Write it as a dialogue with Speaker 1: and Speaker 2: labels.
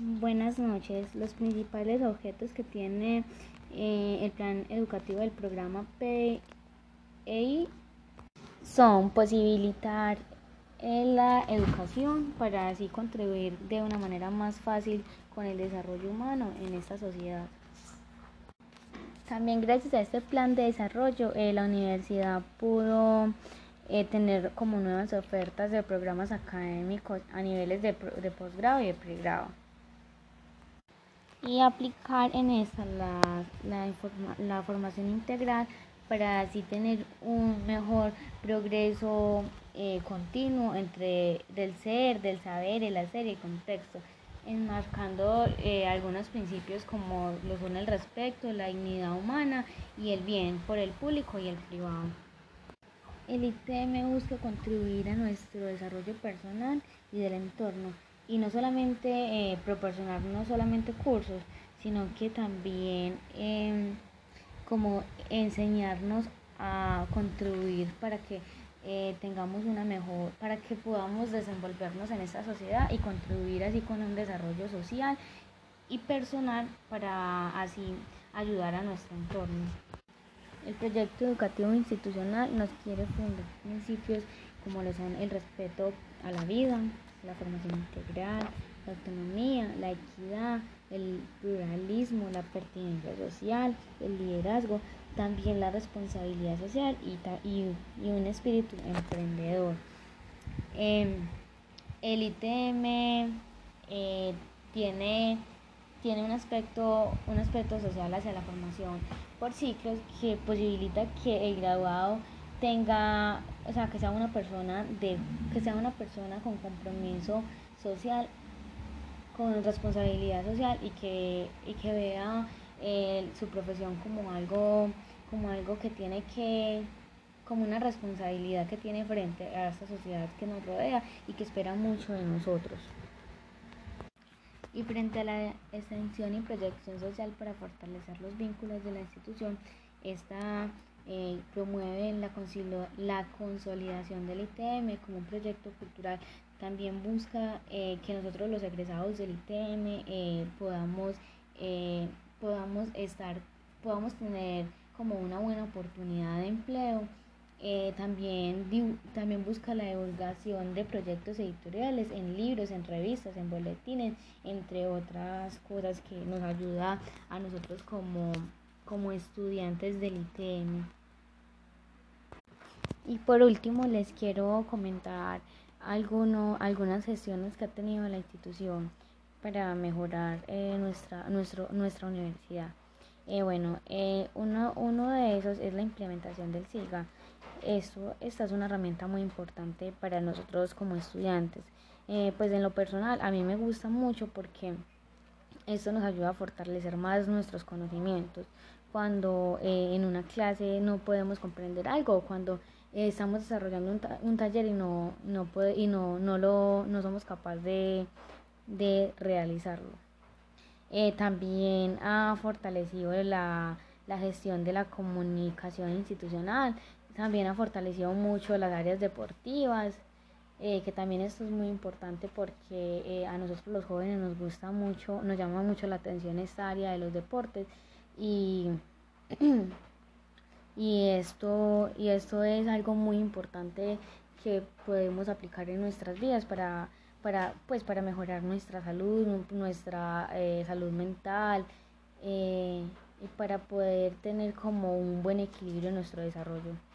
Speaker 1: Buenas noches. Los principales objetos que tiene eh, el plan educativo del programa PEI son posibilitar eh, la educación para así contribuir de una manera más fácil con el desarrollo humano en esta sociedad. También gracias a este plan de desarrollo eh, la universidad pudo tener como nuevas ofertas de programas académicos a niveles de, de posgrado y de pregrado y aplicar en esta la, la, la formación integral para así tener un mejor progreso eh, continuo entre del ser, del saber, el hacer y el contexto, enmarcando eh, algunos principios como lo son el respeto, la dignidad humana y el bien por el público y el privado. El ITM busca contribuir a nuestro desarrollo personal y del entorno y no solamente eh, proporcionar no solamente cursos, sino que también em, como enseñarnos a contribuir para que eh, tengamos una mejor, para que podamos desenvolvernos en esta sociedad y contribuir así con un desarrollo social y personal para así ayudar a nuestro entorno. El proyecto educativo institucional nos quiere fundar principios como lo son el respeto a la vida, la formación integral, la autonomía, la equidad, el pluralismo, la pertinencia social, el liderazgo, también la responsabilidad social y, un espíritu emprendedor. Em, el ITM eh, tiene, tiene un, aspecto, un aspecto social hacia la formación por ciclos que posibilita que el graduado tenga, o sea, que sea una persona de, que sea una persona con compromiso social, con responsabilidad social y que, y que vea eh, su profesión como algo, como algo que tiene que, como una responsabilidad que tiene frente a esta sociedad que nos rodea y que espera mucho de nosotros. Y frente a la extensión y proyección social para fortalecer los vínculos de la institución, esta eh, promueve la, la consolidación del ITM como un proyecto cultural. También busca eh, que nosotros los egresados del ITM eh, podamos, podamos estar, podamos tener como una buena oportunidad de empleo. también, también busca la divulgación de proyectos editoriales en libros, en revistas, en boletines, entre otras cosas que nos ayuda a nosotros como, como estudiantes del ITM. Y por último les quiero comentar alguno, algunas gestiones que ha tenido la institución para mejorar eh, nuestra, nuestro, nuestra universidad. Eh, bueno, eh, uno, uno de esos es la implementación del SIGA. Esto, esta es una herramienta muy importante para nosotros como estudiantes. pues en lo personal a mí me gusta mucho porque esto nos ayuda a fortalecer más nuestros conocimientos. Cuando en una clase no podemos comprender algo, cuando eh, estamos desarrollando un, un, taller y no, no, puede, y no, no, lo, no somos capaces de, de realizarlo. Eh, también ha fortalecido la, la gestión de la comunicación institucional, también ha fortalecido mucho las áreas deportivas, eh, que también esto es muy importante porque a nosotros los jóvenes nos gusta mucho, nos llama mucho la atención esta área de los deportes y y esto, y esto es algo muy importante que podemos aplicar en nuestras vidas para, para, pues, para mejorar nuestra salud, nuestra eh, salud mental eh, y para poder tener como un buen equilibrio en nuestro desarrollo.